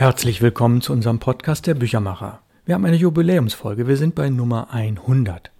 Herzlich willkommen zu unserem Podcast der Büchermacher. Wir haben eine Jubiläumsfolge, wir sind bei Nummer 100.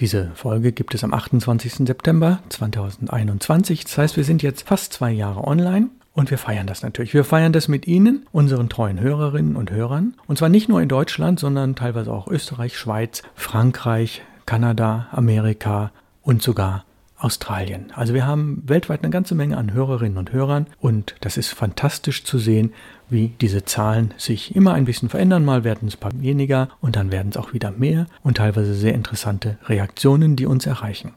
Diese Folge gibt es am 28. September 2021, das heißt wir sind jetzt fast zwei Jahre online und wir feiern das natürlich. Wir feiern das mit Ihnen, unseren treuen Hörerinnen und Hörern. Und zwar nicht nur in Deutschland, sondern teilweise auch Österreich, Schweiz, Frankreich, Kanada, Amerika und sogar Australien. Also wir haben weltweit eine ganze Menge an Hörerinnen und Hörern und das ist fantastisch zu sehen, wie diese Zahlen sich immer ein bisschen verändern. Mal werden es ein paar weniger und dann werden es auch wieder mehr und teilweise sehr interessante Reaktionen, die uns erreichen.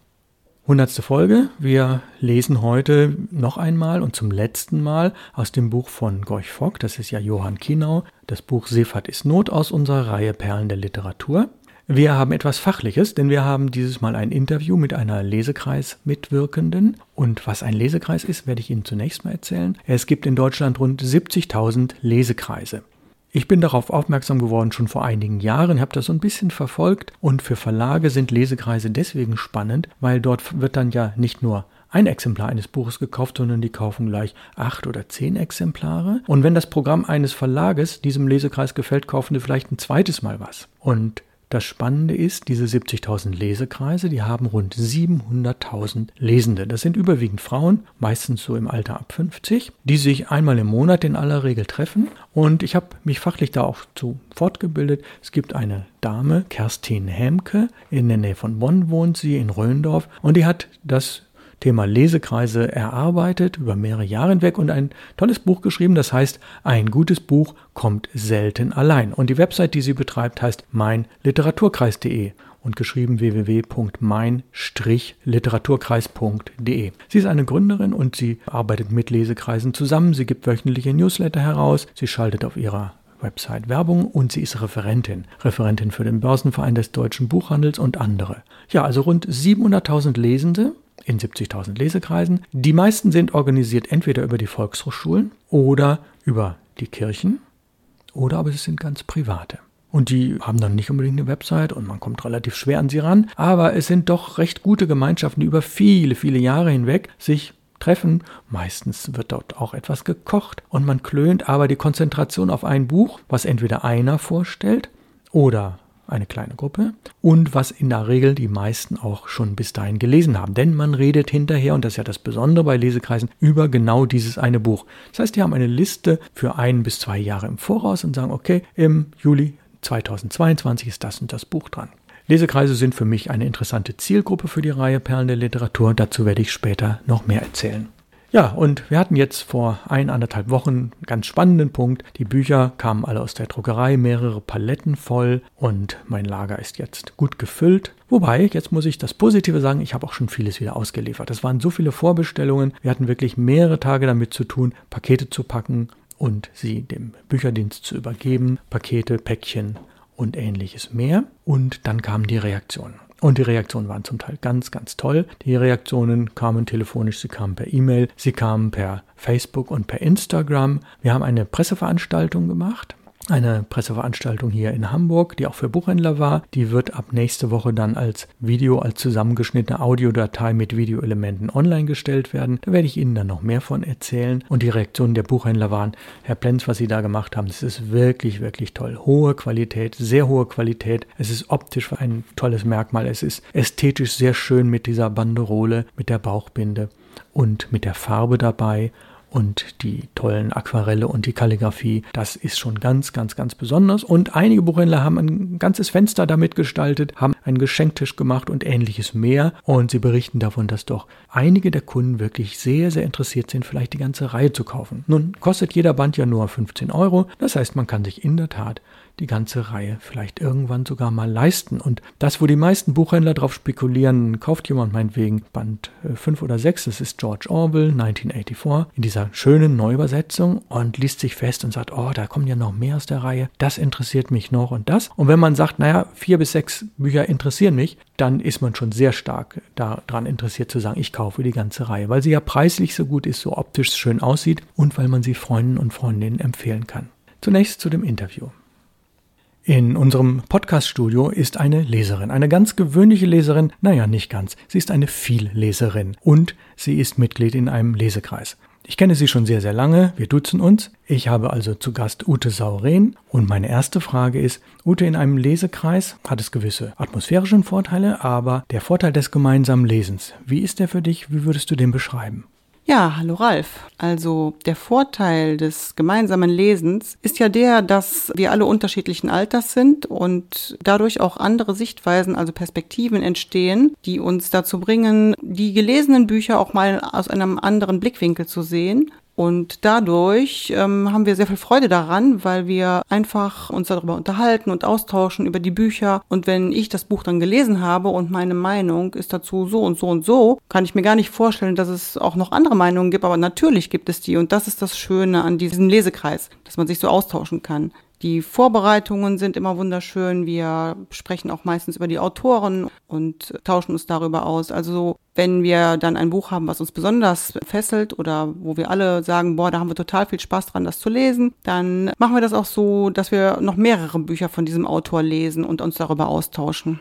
Hundertste Folge. Wir lesen heute noch einmal und zum letzten Mal aus dem Buch von Gorch Fock, das ist ja Johann Kienau, das Buch Seefahrt ist Not aus unserer Reihe Perlen der Literatur. Wir haben etwas Fachliches, denn wir haben dieses Mal ein Interview mit einer Lesekreis-Mitwirkenden. Und was ein Lesekreis ist, werde ich Ihnen zunächst mal erzählen. Es gibt in Deutschland rund 70.000 Lesekreise. Ich bin darauf aufmerksam geworden schon vor einigen Jahren, habe das so ein bisschen verfolgt und für Verlage sind Lesekreise deswegen spannend, weil dort wird dann ja nicht nur ein Exemplar eines Buches gekauft, sondern die kaufen gleich acht oder zehn Exemplare. Und wenn das Programm eines Verlages diesem Lesekreis gefällt, kaufen die vielleicht ein zweites Mal was. Und das Spannende ist, diese 70.000 Lesekreise, die haben rund 700.000 Lesende. Das sind überwiegend Frauen, meistens so im Alter ab 50, die sich einmal im Monat in aller Regel treffen. Und ich habe mich fachlich da auch zu fortgebildet. Es gibt eine Dame, Kerstin Hemke, in der Nähe von Bonn wohnt sie, in Röndorf, und die hat das Thema Lesekreise erarbeitet, über mehrere Jahre hinweg und ein tolles Buch geschrieben, das heißt, ein gutes Buch kommt selten allein. Und die Website, die sie betreibt, heißt meinliteraturkreis.de und geschrieben www.mein-literaturkreis.de. Sie ist eine Gründerin und sie arbeitet mit Lesekreisen zusammen. Sie gibt wöchentliche Newsletter heraus. Sie schaltet auf ihrer Website Werbung und sie ist Referentin. Referentin für den Börsenverein des deutschen Buchhandels und andere. Ja, also rund 700.000 Lesende in 70.000 Lesekreisen. Die meisten sind organisiert entweder über die Volkshochschulen oder über die Kirchen oder aber es sind ganz private. Und die haben dann nicht unbedingt eine Website und man kommt relativ schwer an sie ran. Aber es sind doch recht gute Gemeinschaften, die über viele, viele Jahre hinweg sich treffen. Meistens wird dort auch etwas gekocht und man klönt aber die Konzentration auf ein Buch, was entweder einer vorstellt oder eine kleine Gruppe und was in der Regel die meisten auch schon bis dahin gelesen haben. Denn man redet hinterher, und das ist ja das Besondere bei Lesekreisen, über genau dieses eine Buch. Das heißt, die haben eine Liste für ein bis zwei Jahre im Voraus und sagen, okay, im Juli 2022 ist das und das Buch dran. Lesekreise sind für mich eine interessante Zielgruppe für die Reihe Perlen der Literatur. Dazu werde ich später noch mehr erzählen. Ja, und wir hatten jetzt vor ein, anderthalb Wochen einen ganz spannenden Punkt. Die Bücher kamen alle aus der Druckerei, mehrere Paletten voll und mein Lager ist jetzt gut gefüllt. Wobei, jetzt muss ich das Positive sagen, ich habe auch schon vieles wieder ausgeliefert. Es waren so viele Vorbestellungen. Wir hatten wirklich mehrere Tage damit zu tun, Pakete zu packen und sie dem Bücherdienst zu übergeben. Pakete, Päckchen und ähnliches mehr. Und dann kamen die Reaktionen. Und die Reaktionen waren zum Teil ganz, ganz toll. Die Reaktionen kamen telefonisch, sie kamen per E-Mail, sie kamen per Facebook und per Instagram. Wir haben eine Presseveranstaltung gemacht eine Presseveranstaltung hier in Hamburg, die auch für Buchhändler war. Die wird ab nächste Woche dann als Video, als zusammengeschnittene Audiodatei mit Videoelementen online gestellt werden. Da werde ich Ihnen dann noch mehr von erzählen. Und die Reaktionen der Buchhändler waren, Herr Plenz, was Sie da gemacht haben, das ist wirklich, wirklich toll. Hohe Qualität, sehr hohe Qualität. Es ist optisch ein tolles Merkmal. Es ist ästhetisch sehr schön mit dieser Banderole, mit der Bauchbinde und mit der Farbe dabei und die tollen Aquarelle und die Kalligrafie, das ist schon ganz, ganz, ganz besonders. Und einige Buchhändler haben ein ganzes Fenster damit gestaltet, haben einen Geschenktisch gemacht und ähnliches mehr. Und sie berichten davon, dass doch einige der Kunden wirklich sehr, sehr interessiert sind, vielleicht die ganze Reihe zu kaufen. Nun kostet jeder Band ja nur 15 Euro. Das heißt, man kann sich in der Tat die ganze Reihe vielleicht irgendwann sogar mal leisten. Und das, wo die meisten Buchhändler drauf spekulieren, kauft jemand meinetwegen Band 5 äh, oder 6, das ist George Orwell 1984, in dieser schönen Neuübersetzung und liest sich fest und sagt, oh, da kommen ja noch mehr aus der Reihe, das interessiert mich noch und das. Und wenn man sagt, naja, vier bis sechs Bücher interessieren mich, dann ist man schon sehr stark daran interessiert zu sagen, ich kaufe die ganze Reihe, weil sie ja preislich so gut ist, so optisch schön aussieht und weil man sie Freunden und Freundinnen empfehlen kann. Zunächst zu dem Interview. In unserem Podcast-Studio ist eine Leserin, eine ganz gewöhnliche Leserin, naja, nicht ganz. Sie ist eine Vielleserin und sie ist Mitglied in einem Lesekreis. Ich kenne sie schon sehr, sehr lange. Wir duzen uns. Ich habe also zu Gast Ute Sauren. Und meine erste Frage ist, Ute, in einem Lesekreis hat es gewisse atmosphärische Vorteile, aber der Vorteil des gemeinsamen Lesens, wie ist der für dich? Wie würdest du den beschreiben? Ja, hallo Ralf. Also der Vorteil des gemeinsamen Lesens ist ja der, dass wir alle unterschiedlichen Alters sind und dadurch auch andere Sichtweisen, also Perspektiven entstehen, die uns dazu bringen, die gelesenen Bücher auch mal aus einem anderen Blickwinkel zu sehen und dadurch ähm, haben wir sehr viel Freude daran, weil wir einfach uns darüber unterhalten und austauschen über die Bücher. Und wenn ich das Buch dann gelesen habe und meine Meinung ist dazu so und so und so, kann ich mir gar nicht vorstellen, dass es auch noch andere Meinungen gibt. Aber natürlich gibt es die. Und das ist das Schöne an diesem Lesekreis, dass man sich so austauschen kann. Die Vorbereitungen sind immer wunderschön. Wir sprechen auch meistens über die Autoren und tauschen uns darüber aus. Also wenn wir dann ein Buch haben, was uns besonders fesselt oder wo wir alle sagen, boah, da haben wir total viel Spaß dran, das zu lesen, dann machen wir das auch so, dass wir noch mehrere Bücher von diesem Autor lesen und uns darüber austauschen.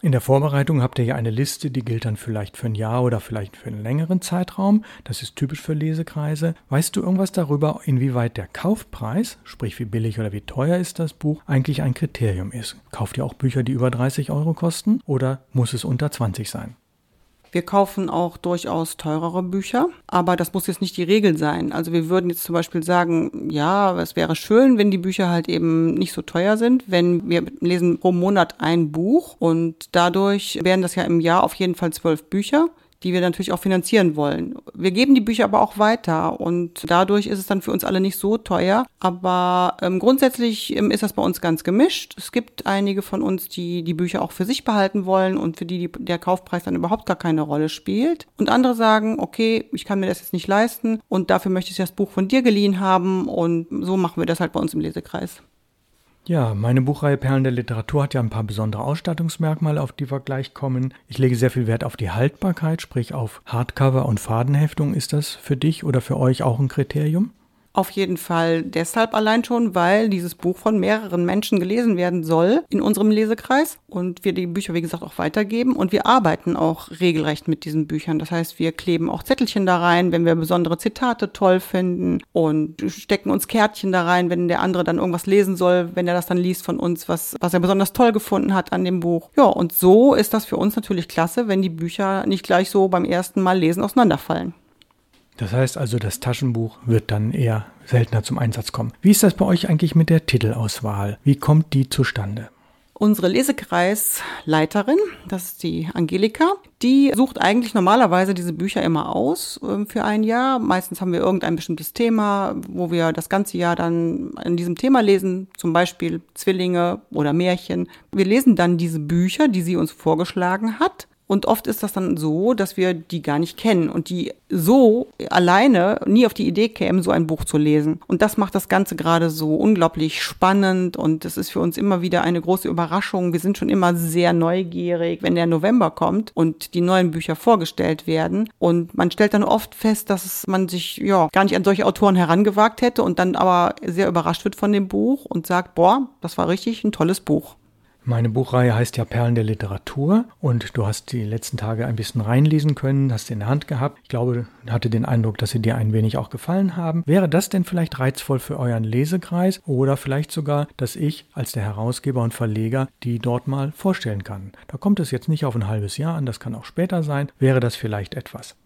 In der Vorbereitung habt ihr ja eine Liste, die gilt dann vielleicht für ein Jahr oder vielleicht für einen längeren Zeitraum. Das ist typisch für Lesekreise. Weißt du irgendwas darüber, inwieweit der Kaufpreis, sprich wie billig oder wie teuer ist das Buch, eigentlich ein Kriterium ist? Kauft ihr auch Bücher, die über 30 Euro kosten oder muss es unter 20 sein? Wir kaufen auch durchaus teurere Bücher, aber das muss jetzt nicht die Regel sein. Also wir würden jetzt zum Beispiel sagen, ja, es wäre schön, wenn die Bücher halt eben nicht so teuer sind, wenn wir lesen pro Monat ein Buch und dadurch wären das ja im Jahr auf jeden Fall zwölf Bücher die wir natürlich auch finanzieren wollen. Wir geben die Bücher aber auch weiter und dadurch ist es dann für uns alle nicht so teuer. Aber ähm, grundsätzlich ähm, ist das bei uns ganz gemischt. Es gibt einige von uns, die die Bücher auch für sich behalten wollen und für die, die der Kaufpreis dann überhaupt gar keine Rolle spielt. Und andere sagen, okay, ich kann mir das jetzt nicht leisten und dafür möchte ich das Buch von dir geliehen haben und so machen wir das halt bei uns im Lesekreis. Ja, meine Buchreihe Perlen der Literatur hat ja ein paar besondere Ausstattungsmerkmale, auf die wir gleich kommen. Ich lege sehr viel Wert auf die Haltbarkeit, sprich auf Hardcover und Fadenheftung. Ist das für dich oder für euch auch ein Kriterium? Auf jeden Fall deshalb allein schon, weil dieses Buch von mehreren Menschen gelesen werden soll in unserem Lesekreis und wir die Bücher, wie gesagt, auch weitergeben. Und wir arbeiten auch regelrecht mit diesen Büchern. Das heißt, wir kleben auch Zettelchen da rein, wenn wir besondere Zitate toll finden und stecken uns Kärtchen da rein, wenn der andere dann irgendwas lesen soll, wenn er das dann liest von uns, was, was er besonders toll gefunden hat an dem Buch. Ja, und so ist das für uns natürlich klasse, wenn die Bücher nicht gleich so beim ersten Mal lesen auseinanderfallen. Das heißt also, das Taschenbuch wird dann eher seltener zum Einsatz kommen. Wie ist das bei euch eigentlich mit der Titelauswahl? Wie kommt die zustande? Unsere Lesekreisleiterin, das ist die Angelika, die sucht eigentlich normalerweise diese Bücher immer aus äh, für ein Jahr. Meistens haben wir irgendein bestimmtes Thema, wo wir das ganze Jahr dann in diesem Thema lesen, zum Beispiel Zwillinge oder Märchen. Wir lesen dann diese Bücher, die sie uns vorgeschlagen hat und oft ist das dann so, dass wir die gar nicht kennen und die so alleine nie auf die Idee kämen, so ein Buch zu lesen. Und das macht das Ganze gerade so unglaublich spannend und es ist für uns immer wieder eine große Überraschung. Wir sind schon immer sehr neugierig, wenn der November kommt und die neuen Bücher vorgestellt werden. Und man stellt dann oft fest, dass man sich ja gar nicht an solche Autoren herangewagt hätte und dann aber sehr überrascht wird von dem Buch und sagt, boah, das war richtig ein tolles Buch. Meine Buchreihe heißt ja Perlen der Literatur und du hast die letzten Tage ein bisschen reinlesen können, hast sie in der Hand gehabt. Ich glaube, hatte den Eindruck, dass sie dir ein wenig auch gefallen haben. Wäre das denn vielleicht reizvoll für euren Lesekreis oder vielleicht sogar, dass ich als der Herausgeber und Verleger die dort mal vorstellen kann? Da kommt es jetzt nicht auf ein halbes Jahr an, das kann auch später sein. Wäre das vielleicht etwas?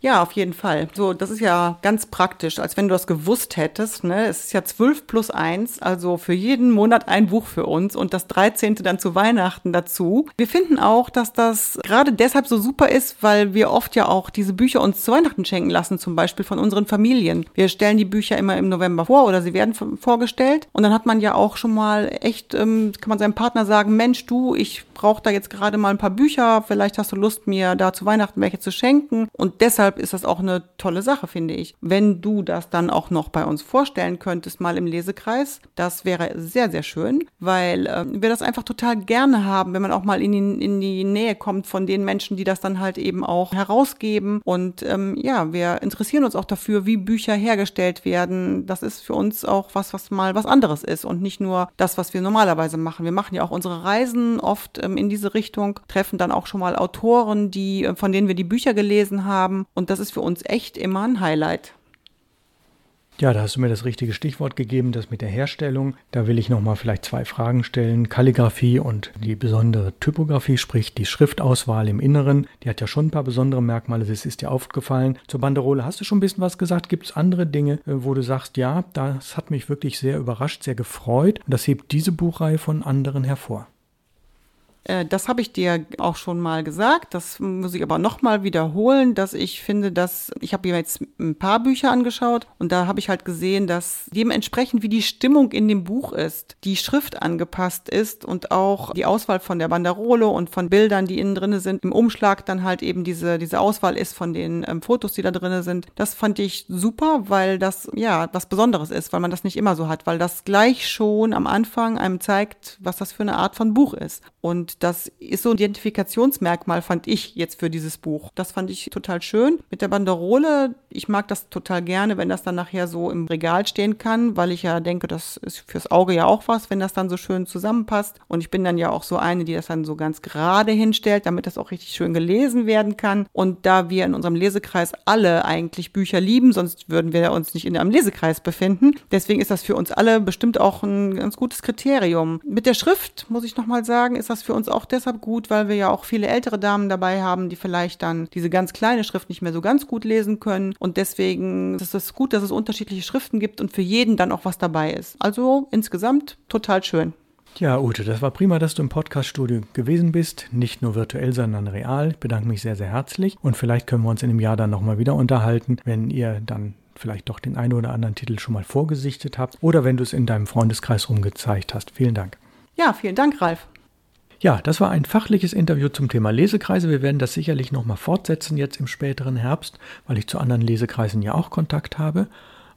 Ja, auf jeden Fall. So, das ist ja ganz praktisch, als wenn du das gewusst hättest. Ne? Es ist ja 12 plus 1, also für jeden Monat ein Buch für uns und das 13. dann zu Weihnachten dazu. Wir finden auch, dass das gerade deshalb so super ist, weil wir oft ja auch diese Bücher uns zu Weihnachten schenken lassen, zum Beispiel von unseren Familien. Wir stellen die Bücher immer im November vor oder sie werden vorgestellt und dann hat man ja auch schon mal echt, ähm, kann man seinem Partner sagen, Mensch, du, ich brauche da jetzt gerade mal ein paar Bücher, vielleicht hast du Lust, mir da zu Weihnachten welche zu schenken und deshalb deshalb ist das auch eine tolle Sache, finde ich. Wenn du das dann auch noch bei uns vorstellen könntest, mal im Lesekreis, das wäre sehr, sehr schön, weil äh, wir das einfach total gerne haben, wenn man auch mal in die, in die Nähe kommt von den Menschen, die das dann halt eben auch herausgeben. Und ähm, ja, wir interessieren uns auch dafür, wie Bücher hergestellt werden. Das ist für uns auch was, was mal was anderes ist und nicht nur das, was wir normalerweise machen. Wir machen ja auch unsere Reisen oft ähm, in diese Richtung, treffen dann auch schon mal Autoren, die, äh, von denen wir die Bücher gelesen haben das ist für uns echt immer ein Highlight. Ja, da hast du mir das richtige Stichwort gegeben, das mit der Herstellung. Da will ich nochmal vielleicht zwei Fragen stellen. Kalligraphie und die besondere Typografie, sprich die Schriftauswahl im Inneren. Die hat ja schon ein paar besondere Merkmale, das ist dir aufgefallen. Zur Banderole hast du schon ein bisschen was gesagt. Gibt es andere Dinge, äh, wo du sagst, ja, das hat mich wirklich sehr überrascht, sehr gefreut und das hebt diese Buchreihe von anderen hervor? Äh, das habe ich dir auch schon mal gesagt. Das muss ich aber nochmal wiederholen, dass ich finde, dass ich habe mir jetzt ein paar Bücher angeschaut und da habe ich halt gesehen, dass dementsprechend wie die Stimmung in dem Buch ist, die Schrift angepasst ist und auch die Auswahl von der Banderole und von Bildern, die innen drin sind, im Umschlag dann halt eben diese, diese Auswahl ist von den ähm, Fotos, die da drin sind. Das fand ich super, weil das ja was Besonderes ist, weil man das nicht immer so hat, weil das gleich schon am Anfang einem zeigt, was das für eine Art von Buch ist. Und das ist so ein Identifikationsmerkmal, fand ich jetzt für dieses Buch. Das fand ich total schön. Mit der Banderole, ich mag das total gerne, wenn das dann nachher so im Regal stehen kann, weil ich ja denke, das ist fürs Auge ja auch was, wenn das dann so schön zusammenpasst. Und ich bin dann ja auch so eine, die das dann so ganz gerade hinstellt, damit das auch richtig schön gelesen werden kann. Und da wir in unserem Lesekreis alle eigentlich Bücher lieben, sonst würden wir uns nicht in einem Lesekreis befinden. Deswegen ist das für uns alle bestimmt auch ein ganz gutes Kriterium. Mit der Schrift, muss ich nochmal sagen, ist das für uns auch deshalb gut, weil wir ja auch viele ältere Damen dabei haben, die vielleicht dann diese ganz kleine Schrift nicht mehr so ganz gut lesen können. Und deswegen ist es gut, dass es unterschiedliche Schriften gibt und für jeden dann auch was dabei ist. Also insgesamt total schön. Ja, Ute, das war prima, dass du im Podcaststudio gewesen bist. Nicht nur virtuell, sondern real. Ich bedanke mich sehr, sehr herzlich. Und vielleicht können wir uns in einem Jahr dann nochmal wieder unterhalten, wenn ihr dann vielleicht doch den einen oder anderen Titel schon mal vorgesichtet habt oder wenn du es in deinem Freundeskreis rumgezeigt hast. Vielen Dank. Ja, vielen Dank, Ralf. Ja, das war ein fachliches Interview zum Thema Lesekreise. Wir werden das sicherlich nochmal fortsetzen jetzt im späteren Herbst, weil ich zu anderen Lesekreisen ja auch Kontakt habe.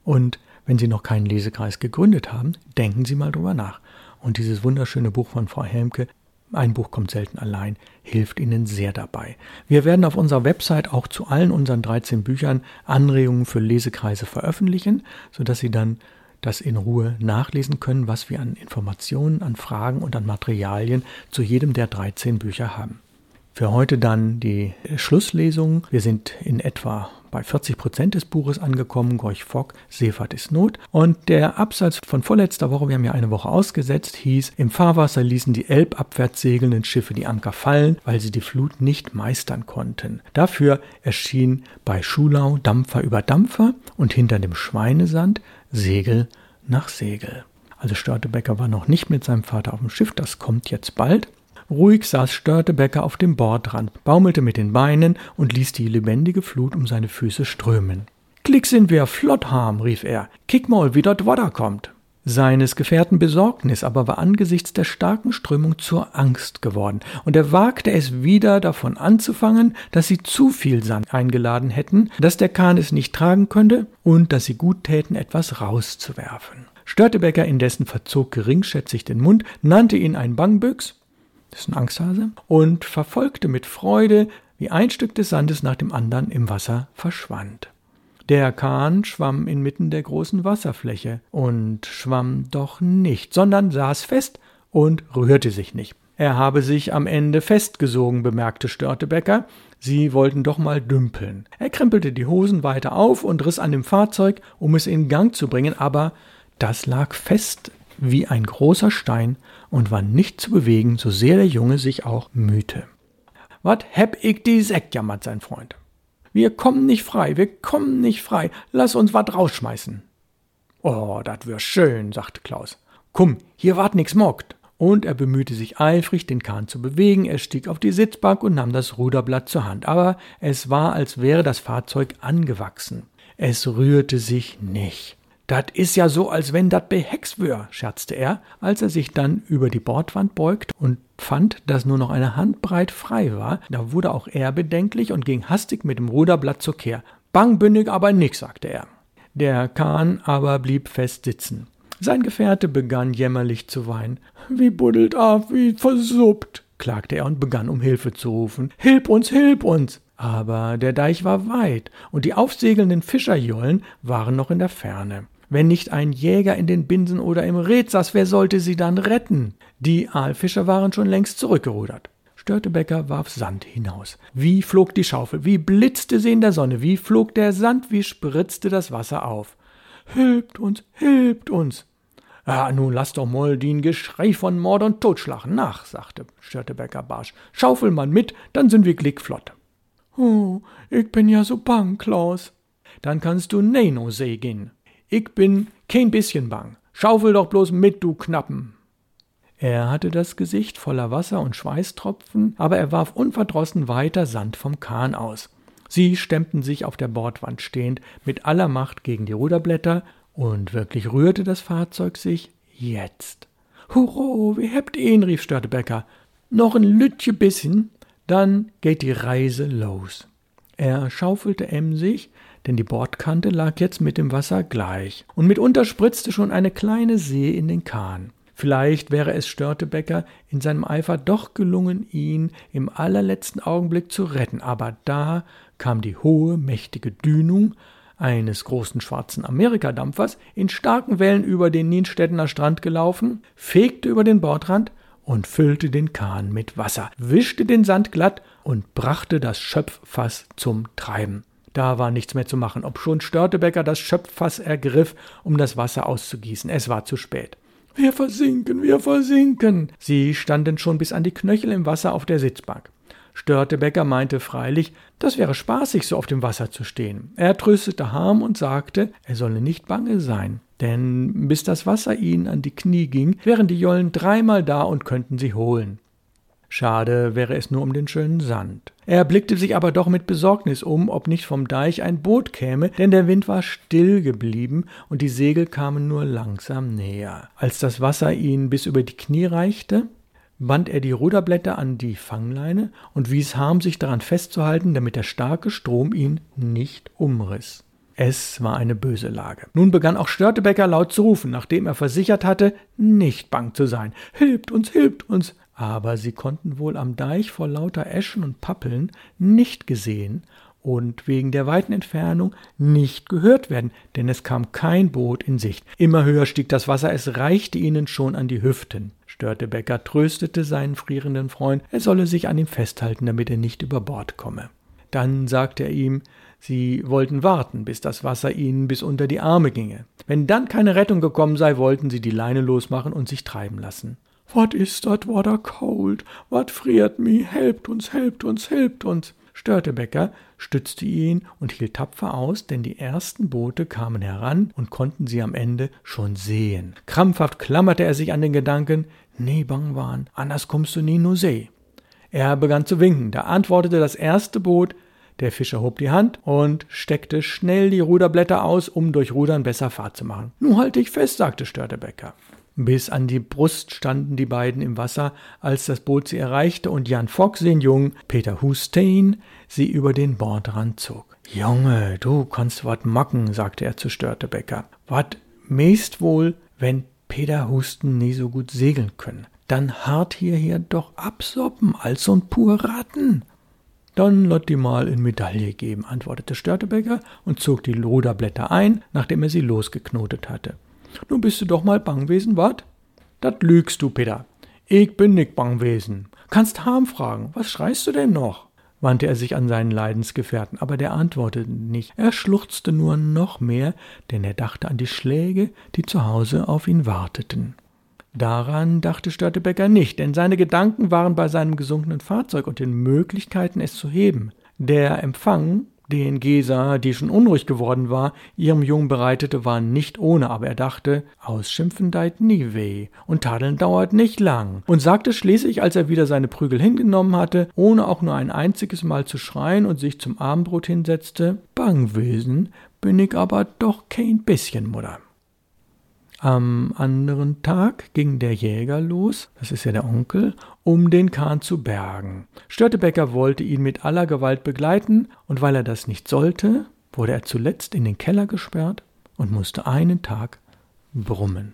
Und wenn Sie noch keinen Lesekreis gegründet haben, denken Sie mal drüber nach. Und dieses wunderschöne Buch von Frau Helmke, ein Buch kommt selten allein, hilft Ihnen sehr dabei. Wir werden auf unserer Website auch zu allen unseren 13 Büchern Anregungen für Lesekreise veröffentlichen, sodass Sie dann das in Ruhe nachlesen können, was wir an Informationen, an Fragen und an Materialien zu jedem der 13 Bücher haben. Für heute dann die Schlusslesung. Wir sind in etwa bei 40 Prozent des Buches angekommen. Gorch Fock, Seefahrt ist Not. Und der Absatz von vorletzter Woche, wir haben ja eine Woche ausgesetzt, hieß, im Fahrwasser ließen die elbabwärts segelnden Schiffe die Anker fallen, weil sie die Flut nicht meistern konnten. Dafür erschien bei Schulau Dampfer über Dampfer und hinter dem Schweinesand Segel nach Segel. Also Störtebecker war noch nicht mit seinem Vater auf dem Schiff, das kommt jetzt bald. Ruhig saß Störtebecker auf dem Bordrand, baumelte mit den Beinen und ließ die lebendige Flut um seine Füße strömen. Klick sind wir flott harm, rief er. Kick mal, wie dort Wasser kommt. Seines Gefährten Besorgnis aber war angesichts der starken Strömung zur Angst geworden, und er wagte es wieder davon anzufangen, dass sie zu viel Sand eingeladen hätten, dass der Kahn es nicht tragen könnte und dass sie gut täten, etwas rauszuwerfen. Störtebecker indessen verzog geringschätzig den Mund, nannte ihn ein Bangbüchs, das ist ein Angsthase, und verfolgte mit Freude, wie ein Stück des Sandes nach dem anderen im Wasser verschwand. Der Kahn schwamm inmitten der großen Wasserfläche und schwamm doch nicht, sondern saß fest und rührte sich nicht. Er habe sich am Ende festgesogen, bemerkte Störtebecker. Sie wollten doch mal dümpeln. Er krempelte die Hosen weiter auf und riss an dem Fahrzeug, um es in Gang zu bringen, aber das lag fest wie ein großer Stein und war nicht zu bewegen, so sehr der Junge sich auch mühte. Wat heb ich die Sekt, jammert sein Freund. Wir kommen nicht frei, wir kommen nicht frei. Lass uns wat rausschmeißen. Oh, dat wär schön, sagte Klaus. Komm, hier wart nix mockt. Und er bemühte sich eifrig, den Kahn zu bewegen. Er stieg auf die Sitzbank und nahm das Ruderblatt zur Hand. Aber es war, als wäre das Fahrzeug angewachsen. Es rührte sich nicht. Dat is ja so, als wenn dat behex wär, scherzte er, als er sich dann über die Bordwand beugt und fand, dass nur noch eine Handbreit frei war. Da wurde auch er bedenklich und ging hastig mit dem Ruderblatt zur Kehr. Bang bündig aber nix, sagte er. Der Kahn aber blieb fest sitzen. Sein Gefährte begann jämmerlich zu weinen. Wie buddelt ab, wie versuppt, klagte er und begann um Hilfe zu rufen. Hilf uns, hilf uns! Aber der Deich war weit und die aufsegelnden Fischerjollen waren noch in der Ferne. Wenn nicht ein Jäger in den Binsen oder im Red saß, wer sollte sie dann retten? Die Aalfischer waren schon längst zurückgerudert. Störtebecker warf Sand hinaus. Wie flog die Schaufel, wie blitzte sie in der Sonne, wie flog der Sand, wie spritzte das Wasser auf. Hilft uns, hilft uns. Ja, nun lass doch mal den Geschrei von Mord und Totschlag nach, sagte Störtebecker barsch. Schaufel man mit, dann sind wir glickflott. Oh, ich bin ja so bang, Klaus. Dann kannst du Neno gehen. Ich bin kein bisschen bang. Schaufel doch bloß mit, du Knappen. Er hatte das Gesicht voller Wasser und Schweißtropfen, aber er warf unverdrossen weiter Sand vom Kahn aus. Sie stemmten sich auf der Bordwand stehend mit aller Macht gegen die Ruderblätter, und wirklich rührte das Fahrzeug sich jetzt. Hurro, wie hebt ihn, rief Störtebecker. Noch ein Lütje bisschen, dann geht die Reise los. Er schaufelte emsig, denn die Bordkante lag jetzt mit dem Wasser gleich, und mitunter spritzte schon eine kleine See in den Kahn. Vielleicht wäre es Störtebecker in seinem Eifer doch gelungen, ihn im allerletzten Augenblick zu retten, aber da kam die hohe, mächtige Dünung eines großen schwarzen Amerikadampfers in starken Wellen über den Nienstedtener Strand gelaufen, fegte über den Bordrand und füllte den Kahn mit Wasser, wischte den Sand glatt und brachte das Schöpffass zum Treiben. Da war nichts mehr zu machen, obschon Störtebecker das Schöpffass ergriff, um das Wasser auszugießen. Es war zu spät. Wir versinken, wir versinken. Sie standen schon bis an die Knöchel im Wasser auf der Sitzbank. Störtebecker meinte freilich, das wäre spaßig, so auf dem Wasser zu stehen. Er tröstete Harm und sagte, er solle nicht bange sein, denn bis das Wasser ihnen an die Knie ging, wären die Jollen dreimal da und könnten sie holen. Schade wäre es nur um den schönen Sand. Er blickte sich aber doch mit Besorgnis um, ob nicht vom Deich ein Boot käme, denn der Wind war still geblieben und die Segel kamen nur langsam näher. Als das Wasser ihn bis über die Knie reichte, band er die Ruderblätter an die Fangleine und wies Harm, sich daran festzuhalten, damit der starke Strom ihn nicht umriss. Es war eine böse Lage. Nun begann auch Störtebecker laut zu rufen, nachdem er versichert hatte, nicht bang zu sein. Hilft uns, hilft uns! Aber sie konnten wohl am Deich vor lauter Eschen und Pappeln nicht gesehen und wegen der weiten Entfernung nicht gehört werden, denn es kam kein Boot in Sicht. Immer höher stieg das Wasser, es reichte ihnen schon an die Hüften. Störtebecker tröstete seinen frierenden Freund, er solle sich an ihm festhalten, damit er nicht über Bord komme. Dann sagte er ihm, sie wollten warten, bis das Wasser ihnen bis unter die Arme ginge. Wenn dann keine Rettung gekommen sei, wollten sie die Leine losmachen und sich treiben lassen. What is that water cold? What friert me? Helpt uns, helpt uns, helpt uns. Störtebecker stützte ihn und hielt tapfer aus, denn die ersten Boote kamen heran und konnten sie am Ende schon sehen. Krampfhaft klammerte er sich an den Gedanken, nee, Bangwan, anders kommst du nie nur see. Er begann zu winken, da antwortete das erste Boot, der Fischer hob die Hand und steckte schnell die Ruderblätter aus, um durch Rudern besser Fahrt zu machen. Nu halt dich fest, sagte Störtebecker. Bis an die Brust standen die beiden im Wasser, als das Boot sie erreichte und Jan Fock, den Jungen, Peter Hustein, sie über den Bordrand zog. Junge, du kannst wat macken, sagte er zu Störtebecker. Wat meist wohl, wenn Peter Husten nie so gut segeln können. Dann hart hierher doch absoppen, als so'n pur Ratten. Dann lot die mal in Medaille geben, antwortete Störtebecker und zog die Loderblätter ein, nachdem er sie losgeknotet hatte. Nun bist du doch mal Bangwesen, wat? Dat lügst du, Peter. Ich bin nicht Bangwesen. Kannst Harm fragen, was schreist du denn noch? wandte er sich an seinen Leidensgefährten, aber der antwortete nicht. Er schluchzte nur noch mehr, denn er dachte an die Schläge, die zu Hause auf ihn warteten. Daran dachte Störtebecker nicht, denn seine Gedanken waren bei seinem gesunkenen Fahrzeug und den Möglichkeiten, es zu heben. Der Empfang den Gesa, die schon unruhig geworden war, ihrem Jungen bereitete, war nicht ohne, aber er dachte, Ausschimpfen deit nie weh und Tadeln dauert nicht lang und sagte schließlich, als er wieder seine Prügel hingenommen hatte, ohne auch nur ein einziges Mal zu schreien und sich zum Abendbrot hinsetzte, Bangwesen bin ich aber doch kein bisschen, Mutter. Am anderen Tag ging der Jäger los, das ist ja der Onkel, um den Kahn zu bergen. Störtebecker wollte ihn mit aller Gewalt begleiten, und weil er das nicht sollte, wurde er zuletzt in den Keller gesperrt und musste einen Tag brummen.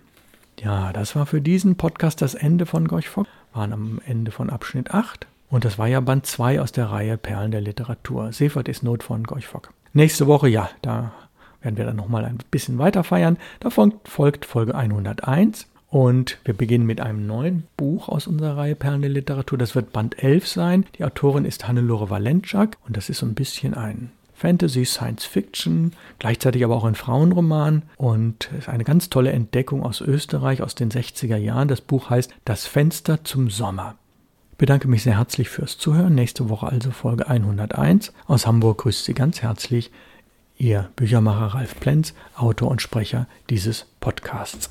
Ja, das war für diesen Podcast das Ende von Gorch Fock. Waren am Ende von Abschnitt 8. Und das war ja Band 2 aus der Reihe Perlen der Literatur. Seefahrt ist Not von Gorch Fock. Nächste Woche, ja, da werden wir dann nochmal ein bisschen weiter feiern. Davon folgt Folge 101 und wir beginnen mit einem neuen Buch aus unserer Reihe Perlen der Literatur. Das wird Band 11 sein. Die Autorin ist Hannelore Valentschak und das ist so ein bisschen ein Fantasy, Science Fiction, gleichzeitig aber auch ein Frauenroman und ist eine ganz tolle Entdeckung aus Österreich aus den 60er Jahren. Das Buch heißt Das Fenster zum Sommer. Ich bedanke mich sehr herzlich fürs Zuhören. Nächste Woche also Folge 101. Aus Hamburg grüßt Sie ganz herzlich Ihr Büchermacher Ralf Plenz, Autor und Sprecher dieses Podcasts.